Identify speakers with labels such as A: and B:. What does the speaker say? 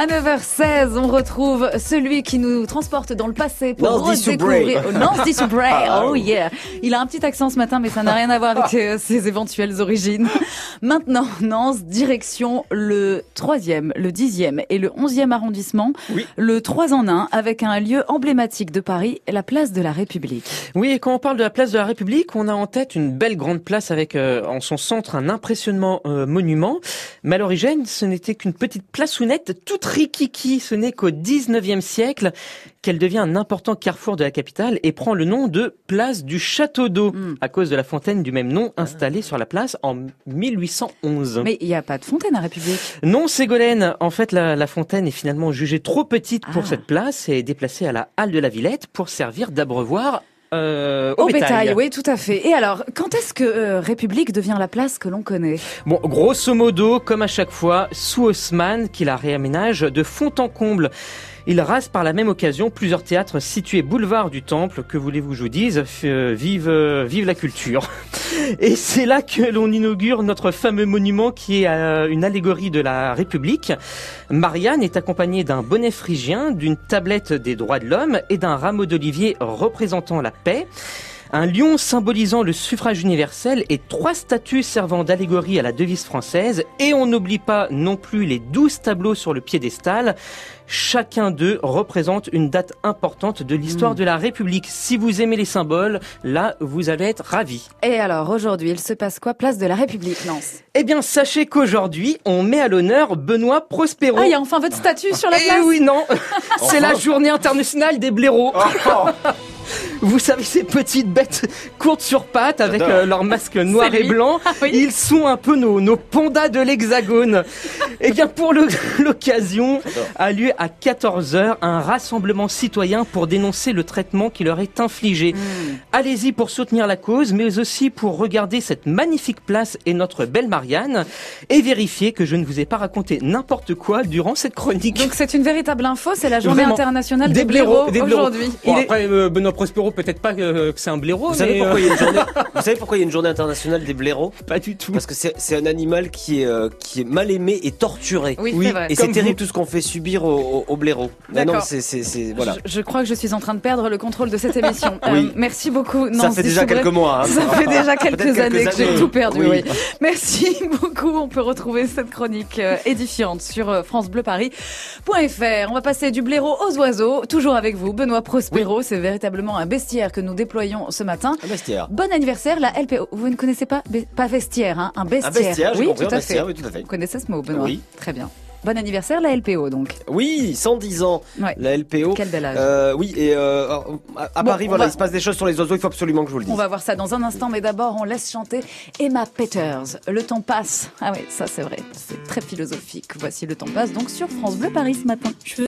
A: À 9h16, on retrouve celui qui nous transporte dans le passé pour redécouvrir. Oh, Nance Dissoubrey.
B: Ah,
A: Oh yeah. Il a un petit accent ce matin, mais ça n'a rien à voir avec euh, ses éventuelles origines. Maintenant, Nance, direction le 3e, le 10e et le 11e arrondissement.
B: Oui.
A: Le 3 en 1 avec un lieu emblématique de Paris, la place de la République.
B: Oui, et quand on parle de la place de la République, on a en tête une belle grande place avec euh, en son centre un impressionnant euh, monument. Mais à l'origine, ce n'était qu'une petite plaçounette toute rikiki. Ce n'est qu'au 19e siècle qu'elle devient un important carrefour de la capitale et prend le nom de place du Château d'eau
A: Mm.
B: à cause de la fontaine du même nom installée sur la place en 1811.
A: Mais il n'y a pas de fontaine à République.
B: Non, Ségolène. En fait, la, la fontaine est finalement jugée trop petite pour
A: Ah.
B: cette place et est déplacée à la halle de la Villette pour servir d'abreuvoir euh,
A: Au bétail, oui, tout à fait. Et alors, quand est-ce que euh, République devient la place que l'on connaît?
B: Bon, grosso modo, comme à chaque fois, sous Haussmann, qui la réaménage de fond en comble. Il rase par la même occasion plusieurs théâtres situés boulevard du Temple. Que voulez-vous que je vous dise? Euh, Vive, euh, vive la culture Et c'est là que l'on inaugure notre fameux monument qui est euh, une allégorie de la République. Marianne est accompagnée d'un bonnet phrygien, d'une tablette des droits de l'homme et d'un rameau d'olivier représentant la paix. Un lion symbolisant le suffrage universel et trois statues servant d'allégorie à la devise française. Et on n'oublie pas non plus les douze tableaux sur le piédestal. Chacun d'eux représente une date importante de l'histoire
A: Mm.
B: de la République. Si vous aimez les symboles, là, vous allez être ravis.
A: Et alors, aujourd'hui, il se passe quoi Place de la République, Lance?
B: Eh bien, sachez qu'aujourd'hui, on met à l'honneur Benoît Prospero.
A: Ah, il y a enfin votre statue sur la
B: Eh
A: place?
B: oui, non C'est la journée internationale des blaireaux Vous savez, ces petites bêtes courtes sur pattes avec euh, leur masque noir et blanc.
A: Ah oui.
B: Ils sont un peu nos, nos pandas de l'hexagone. Eh bien, pour l'occasion, a lieu à 14h un rassemblement citoyen pour dénoncer le traitement qui leur est infligé.
A: Hmm.
B: Allez-y pour soutenir la cause, mais aussi pour regarder cette magnifique place et notre belle Marianne, et vérifier que je ne vous ai pas raconté n'importe quoi durant cette chronique.
A: Donc c'est une véritable info, c'est la journée
B: Vraiment.
A: internationale des, blaireaux, aujourd'hui.
B: Bon, après, euh, Benoît Prospero, peut-être pas euh, que c'est un blaireau,
C: Vous savez,
B: mais
C: pourquoi
B: euh,
C: il y a une journée... Vous savez pourquoi il y a une journée internationale des blaireaux?
B: Pas du tout.
C: Parce que c'est c'est un animal qui est, euh, qui est mal aimé et torturé.
A: Oui,
B: Oui,
A: c'est vrai.
C: Et
B: Comme
C: c'est terrible
B: vous.
C: tout ce qu'on fait subir aux, aux- aux blaireaux. Mais non,
A: D'accord.
C: c'est c'est- c'est- voilà.
A: Je, je crois que je suis en train de perdre le contrôle de cette émission. Euh, merci beaucoup.
C: Ça fait déjà quelques mois. hein.
A: Ça fait déjà quelques, années que j'ai tout perdu. Oui.
C: Oui.
A: Merci beaucoup. On peut retrouver cette chronique euh, édifiante sur euh, francebleuparis.fr. On va passer du blaireau aux oiseaux. Toujours avec vous, Benoît Prospero. C'est véritablement un bestiaire que nous déployons ce matin.
C: Un bestiaire.
A: Bon anniversaire, la LPO. Vous ne connaissez pas, pas vestiaire, hein, un bestiaire.
C: Un bestiaire,
A: oui,
C: compris,
A: tout
C: un
A: à
C: bestiaire,
A: fait.
C: oui, tout à fait.
A: Vous connaissez ce mot, Benoît
C: Oui.
A: Très bien. Bon anniversaire, la LPO, donc.
C: Oui, 110 ans,
A: Ouais.
C: la LPO.
A: Quel bel âge.
C: Euh, oui, et euh, à, à
A: Bon,
C: Paris,
A: on
C: voilà,
A: va-
C: il se passe des choses sur les oiseaux, il faut absolument que je vous le dise.
A: On va voir ça dans un instant, mais d'abord, on laisse chanter Emma Peters. Le temps passe. Ah oui, ça c'est vrai. C'est très philosophique. Voici Le temps passe donc sur France Bleu Paris ce matin.